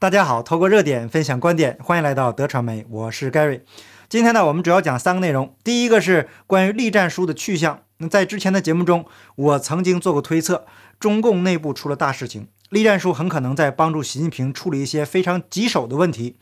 大家好，透过热点分享观点，欢迎来到德传媒，我是 Gary。今天呢，我们主要讲三个内容。第一个是关于栗战书的去向。那在之前的节目中，我曾经做过推测，中共内部出了大事情，栗战书很可能在帮助习近平处理一些非常棘手的问题。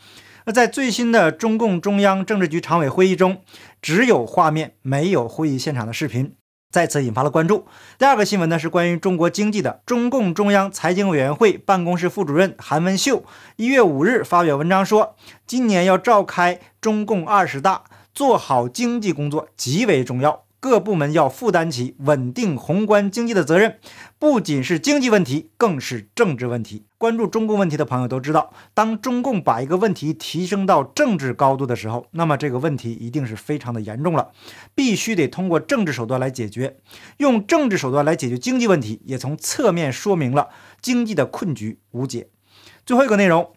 那在最新的中共中央政治局常委会议中，只有画面，没有会议现场的视频。再次引发了关注。第二个新闻呢，是关于中国经济的。中共中央财经委员会办公室副主任韩文秀一月五日发表文章说，今年要召开中共二十大，做好经济工作极为重要。各部门要负担起稳定宏观经济的责任，不仅是经济问题，更是政治问题。关注中共问题的朋友都知道，当中共把一个问题提升到政治高度的时候，那么这个问题一定是非常的严重了，必须得通过政治手段来解决。用政治手段来解决经济问题，也从侧面说明了经济的困局无解。最后一个内容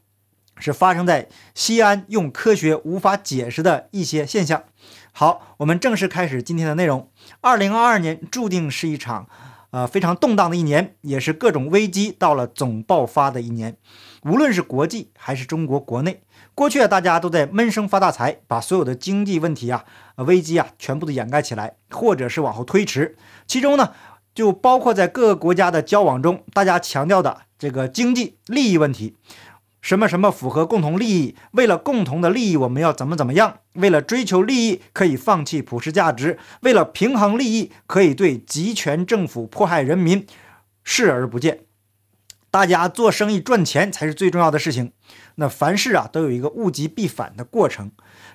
是发生在西安，用科学无法解释的一些现象。好，我们正式开始今天的内容。二零二二年注定是一场，呃，非常动荡的一年，也是各种危机到了总爆发的一年。无论是国际还是中国国内，过去啊，大家都在闷声发大财，把所有的经济问题啊、危机啊，全部都掩盖起来，或者是往后推迟。其中呢，就包括在各个国家的交往中，大家强调的这个经济利益问题。什么什么符合共同利益？为了共同的利益，我们要怎么怎么样？为了追求利益，可以放弃普世价值；为了平衡利益，可以对集权政府迫害人民视而不见。大家做生意赚钱才是最重要的事情。那凡事啊，都有一个物极必反的过程。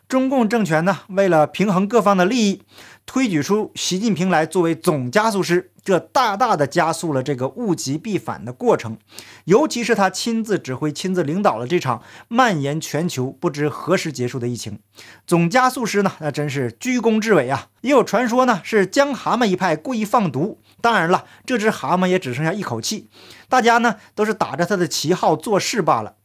中共政权呢，为了平衡各方的利益，推举出习近平来作为总加速师，这大大的加速了这个物极必反的过程。尤其是他亲自指挥、亲自领导了这场蔓延全球、不知何时结束的疫情。总加速师呢，那真是居功至伟啊！也有传说呢，是江蛤蟆一派故意放毒。当然了，这只蛤蟆也只剩下一口气，大家呢都是打着他的旗号做事罢了。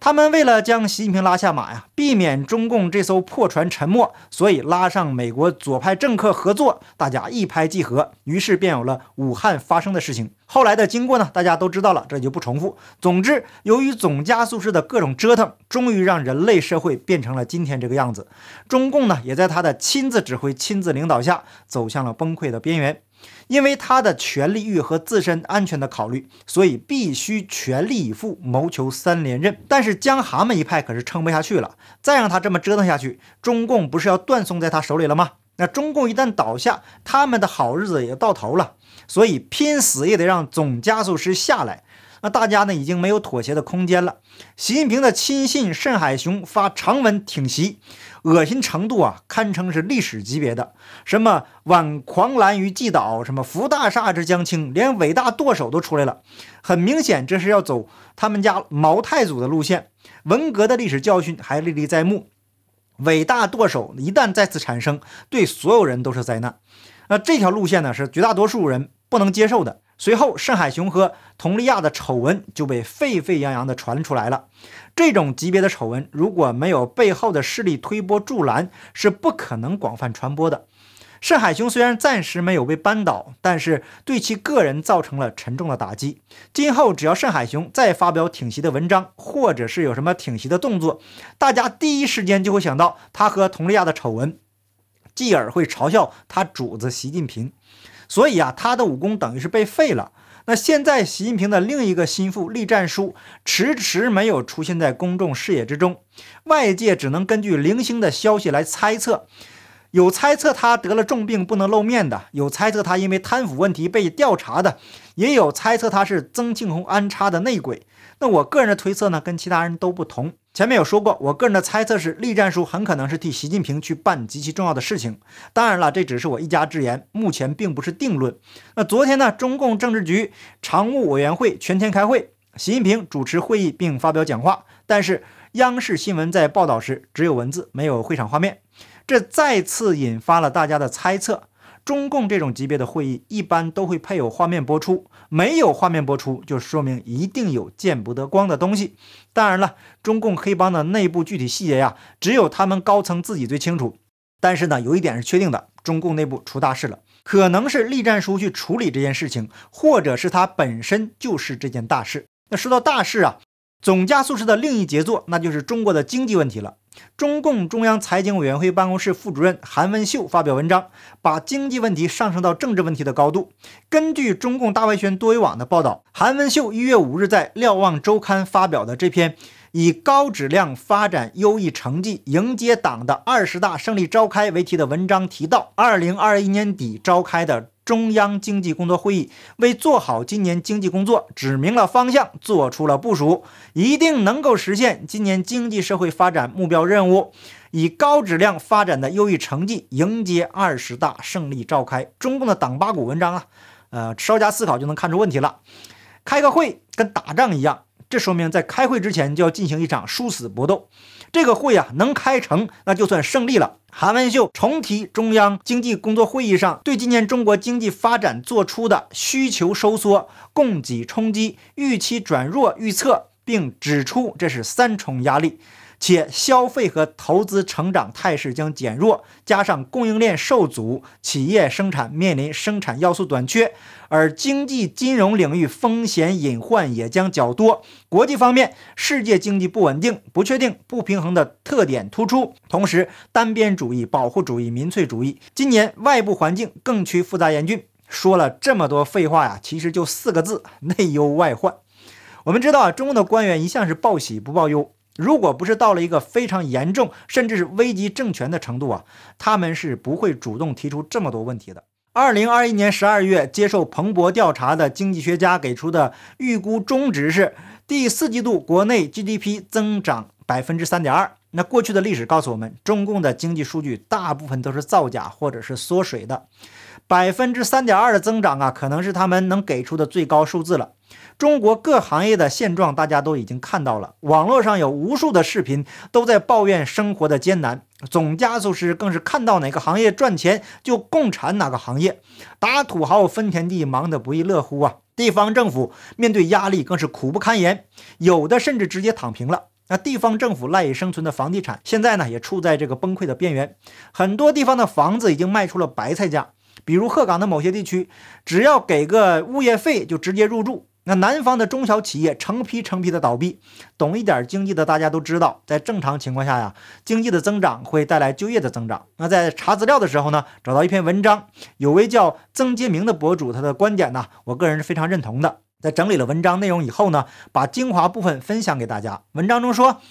他们为了将习近平拉下马呀，避免中共这艘破船沉没，所以拉上美国左派政客合作，大家一拍即合，于是便有了武汉发生的事情。后来的经过呢，大家都知道了，这就不重复。总之，由于总加速式的各种折腾，终于让人类社会变成了今天这个样子。中共呢，也在他的亲自指挥、亲自领导下，走向了崩溃的边缘。因为他的权力欲和自身安全的考虑，所以必须全力以赴谋求三连任。但是江蛤蟆一派可是撑不下去了，再让他这么折腾下去，中共不是要断送在他手里了吗？那中共一旦倒下，他们的好日子也到头了。所以拼死也得让总加速师下来。那大家呢已经没有妥协的空间了。习近平的亲信慎海雄发长文挺习。恶心程度啊，堪称是历史级别的。什么挽狂澜于既倒，什么扶大厦之将倾，连伟大舵手都出来了。很明显，这是要走他们家毛太祖的路线。文革的历史教训还历历在目。伟大舵手一旦再次产生，对所有人都是灾难。那这条路线呢，是绝大多数人不能接受的。随后，盛海雄和佟丽娅的丑闻就被沸沸扬扬地传出来了。这种级别的丑闻，如果没有背后的势力推波助澜，是不可能广泛传播的。盛海雄虽然暂时没有被扳倒，但是对其个人造成了沉重的打击。今后只要盛海雄再发表挺袭的文章，或者是有什么挺袭的动作，大家第一时间就会想到他和佟丽娅的丑闻，继而会嘲笑他主子习近平。所以啊，他的武功等于是被废了。那现在，习近平的另一个心腹栗战书迟迟没有出现在公众视野之中，外界只能根据零星的消息来猜测。有猜测他得了重病不能露面的，有猜测他因为贪腐问题被调查的，也有猜测他是曾庆红安插的内鬼。那我个人的推测呢，跟其他人都不同。前面有说过，我个人的猜测是，栗战书很可能是替习近平去办极其重要的事情。当然了，这只是我一家之言，目前并不是定论。那昨天呢，中共政治局常务委员会全天开会，习近平主持会议并发表讲话，但是央视新闻在报道时只有文字，没有会场画面，这再次引发了大家的猜测。中共这种级别的会议一般都会配有画面播出，没有画面播出，就说明一定有见不得光的东西。当然了，中共黑帮的内部具体细节呀，只有他们高层自己最清楚。但是呢，有一点是确定的，中共内部出大事了，可能是栗战书去处理这件事情，或者是他本身就是这件大事。那说到大事啊，总加速式的另一杰作，那就是中国的经济问题了。中共中央财经委员会办公室副主任韩文秀发表文章，把经济问题上升到政治问题的高度。根据中共大外宣多维网的报道，韩文秀一月五日在《瞭望周刊》发表的这篇以“高质量发展优异成绩迎接党的二十大胜利召开”为题的文章提到，二零二一年底召开的。中央经济工作会议为做好今年经济工作指明了方向，做出了部署，一定能够实现今年经济社会发展目标任务，以高质量发展的优异成绩迎接二十大胜利召开。中共的党八股文章啊，呃，稍加思考就能看出问题了。开个会跟打仗一样，这说明在开会之前就要进行一场殊死搏斗。这个会啊能开成，那就算胜利了。韩文秀重提中央经济工作会议上对今年中国经济发展做出的需求收缩、供给冲击、预期转弱预测，并指出这是三重压力。且消费和投资成长态势将减弱，加上供应链受阻，企业生产面临生产要素短缺，而经济金融领域风险隐患也将较多。国际方面，世界经济不稳定、不确定、不平衡的特点突出，同时单边主义、保护主义、民粹主义，今年外部环境更趋复杂严峻。说了这么多废话呀，其实就四个字：内忧外患。我们知道啊，中共的官员一向是报喜不报忧。如果不是到了一个非常严重，甚至是危及政权的程度啊，他们是不会主动提出这么多问题的。二零二一年十二月，接受彭博调查的经济学家给出的预估中值是第四季度国内 GDP 增长百分之三点二。那过去的历史告诉我们，中共的经济数据大部分都是造假或者是缩水的。百分之三点二的增长啊，可能是他们能给出的最高数字了。中国各行业的现状大家都已经看到了，网络上有无数的视频都在抱怨生活的艰难。总加速师更是看到哪个行业赚钱就共产哪个行业，打土豪分田地，忙得不亦乐乎啊！地方政府面对压力更是苦不堪言，有的甚至直接躺平了。那地方政府赖以生存的房地产，现在呢也处在这个崩溃的边缘，很多地方的房子已经卖出了白菜价。比如鹤岗的某些地区，只要给个物业费就直接入住。那南方的中小企业成批成批的倒闭。懂一点经济的大家都知道，在正常情况下呀，经济的增长会带来就业的增长。那在查资料的时候呢，找到一篇文章，有位叫曾杰明的博主，他的观点呢，我个人是非常认同的。在整理了文章内容以后呢，把精华部分分享给大家。文章中说。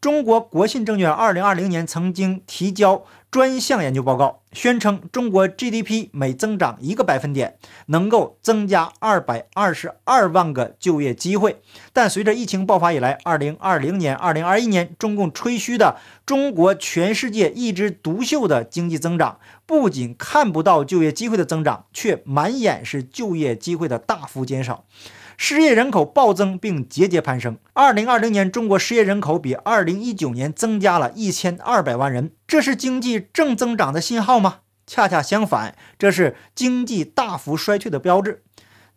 中国国信证券二零二零年曾经提交专项研究报告，宣称中国 GDP 每增长一个百分点，能够增加二百二十二万个就业机会。但随着疫情爆发以来，二零二零年、二零二一年，中共吹嘘的中国全世界一枝独秀的经济增长，不仅看不到就业机会的增长，却满眼是就业机会的大幅减少。失业人口暴增并节节攀升。二零二零年，中国失业人口比二零一九年增加了一千二百万人，这是经济正增长的信号吗？恰恰相反，这是经济大幅衰退的标志。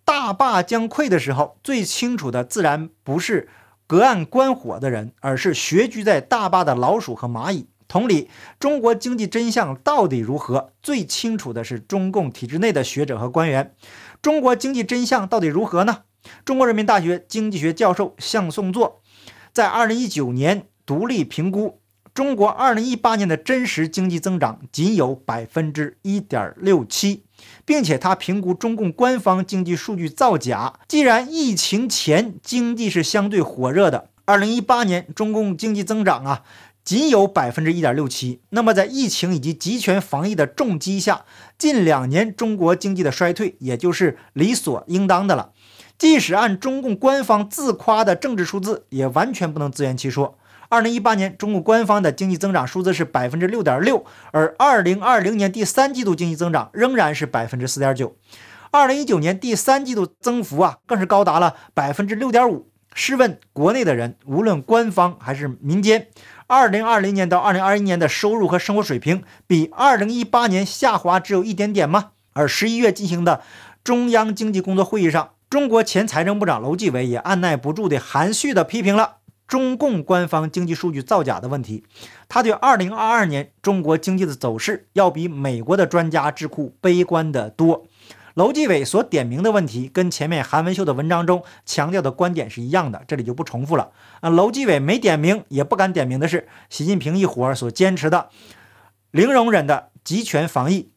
大坝将溃的时候，最清楚的自然不是隔岸观火的人，而是穴居在大坝的老鼠和蚂蚁。同理，中国经济真相到底如何？最清楚的是中共体制内的学者和官员。中国经济真相到底如何呢？中国人民大学经济学教授向颂作在二零一九年独立评估中国二零一八年的真实经济增长仅有百分之一点六七，并且他评估中共官方经济数据造假。既然疫情前经济是相对火热的，二零一八年中共经济增长啊仅有百分之一点六七，那么在疫情以及集权防疫的重击下，近两年中国经济的衰退也就是理所应当的了。即使按中共官方自夸的政治数字，也完全不能自圆其说。二零一八年，中共官方的经济增长数字是百分之六点六，而二零二零年第三季度经济增长仍然是百分之四点九。二零一九年第三季度增幅啊，更是高达了百分之六点五。试问国内的人，无论官方还是民间，二零二零年到二零二一年的收入和生活水平比二零一八年下滑只有一点点吗？而十一月进行的中央经济工作会议上。中国前财政部长楼继伟也按耐不住的含蓄的批评了中共官方经济数据造假的问题。他对2022年中国经济的走势要比美国的专家智库悲观得多。楼继伟所点名的问题，跟前面韩文秀的文章中强调的观点是一样的，这里就不重复了。啊，楼继伟没点名，也不敢点名的是习近平一伙所坚持的零容忍的集权防疫，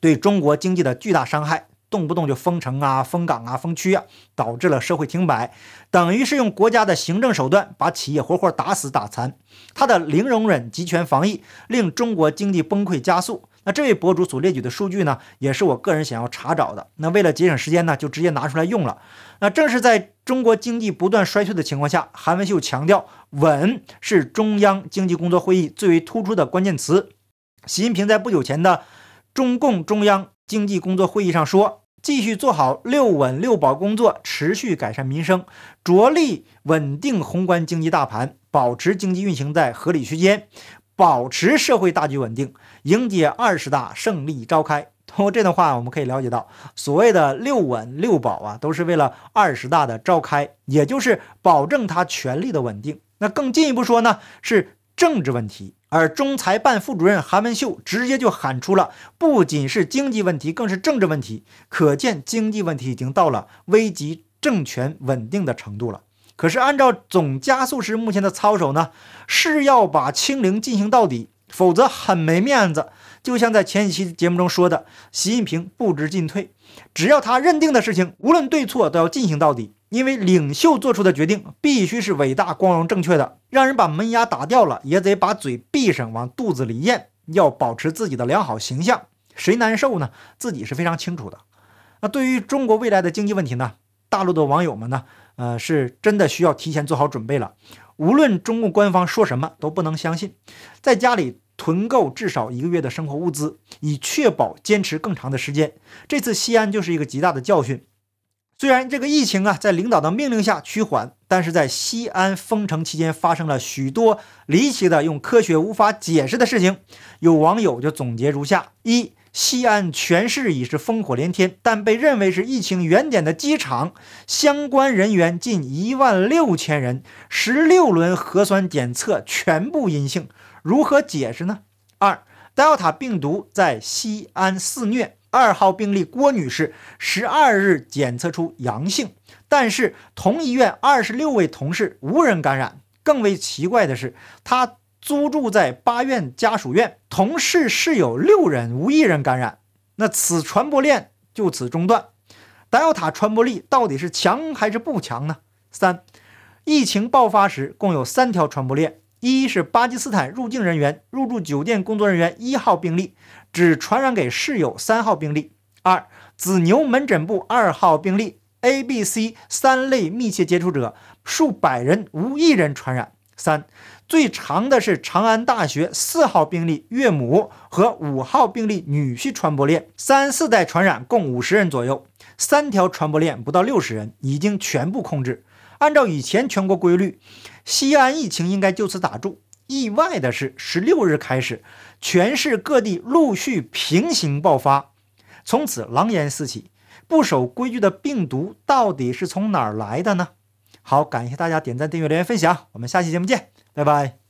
对中国经济的巨大伤害。动不动就封城啊、封港啊、封区啊，导致了社会停摆，等于是用国家的行政手段把企业活活打死打残。他的零容忍、集权防疫，令中国经济崩溃加速。那这位博主所列举的数据呢，也是我个人想要查找的。那为了节省时间呢，就直接拿出来用了。那正是在中国经济不断衰退的情况下，韩文秀强调“稳”是中央经济工作会议最为突出的关键词。习近平在不久前的中共中央经济工作会议上说。继续做好六稳六保工作，持续改善民生，着力稳定宏观经济大盘，保持经济运行在合理区间，保持社会大局稳定，迎接二十大胜利召开。通过这段话，我们可以了解到，所谓的六稳六保啊，都是为了二十大的召开，也就是保证他权力的稳定。那更进一步说呢，是政治问题。而中财办副主任韩文秀直接就喊出了，不仅是经济问题，更是政治问题。可见经济问题已经到了危及政权稳定的程度了。可是按照总加速师目前的操守呢，是要把清零进行到底，否则很没面子。就像在前几期节目中说的，习近平不知进退，只要他认定的事情，无论对错都要进行到底。因为领袖做出的决定必须是伟大、光荣、正确的，让人把门牙打掉了也得把嘴闭上，往肚子里咽。要保持自己的良好形象，谁难受呢？自己是非常清楚的。那对于中国未来的经济问题呢？大陆的网友们呢？呃，是真的需要提前做好准备了。无论中共官方说什么，都不能相信。在家里囤够至少一个月的生活物资，以确保坚持更长的时间。这次西安就是一个极大的教训。虽然这个疫情啊，在领导的命令下趋缓，但是在西安封城期间发生了许多离奇的、用科学无法解释的事情。有网友就总结如下：一、西安全市已是烽火连天，但被认为是疫情原点的机场，相关人员近一万六千人，十六轮核酸检测全部阴性，如何解释呢？二、德尔塔病毒在西安肆虐。二号病例郭女士十二日检测出阳性，但是同医院二十六位同事无人感染。更为奇怪的是，她租住在八院家属院，同事室友六人无一人感染。那此传播链就此中断。德尔塔传播力到底是强还是不强呢？三，疫情爆发时共有三条传播链。一是巴基斯坦入境人员入住酒店工作人员一号病例，只传染给室友三号病例。二紫牛门诊部二号病例，A、B、C 三类密切接触者数百人无一人传染。三最长的是长安大学四号病例岳母和五号病例女婿传播链，三四代传染共五十人左右，三条传播链不到六十人，已经全部控制。按照以前全国规律。西安疫情应该就此打住。意外的是，十六日开始，全市各地陆续平行爆发，从此狼烟四起。不守规矩的病毒到底是从哪儿来的呢？好，感谢大家点赞、订阅、留言、分享，我们下期节目见，拜拜。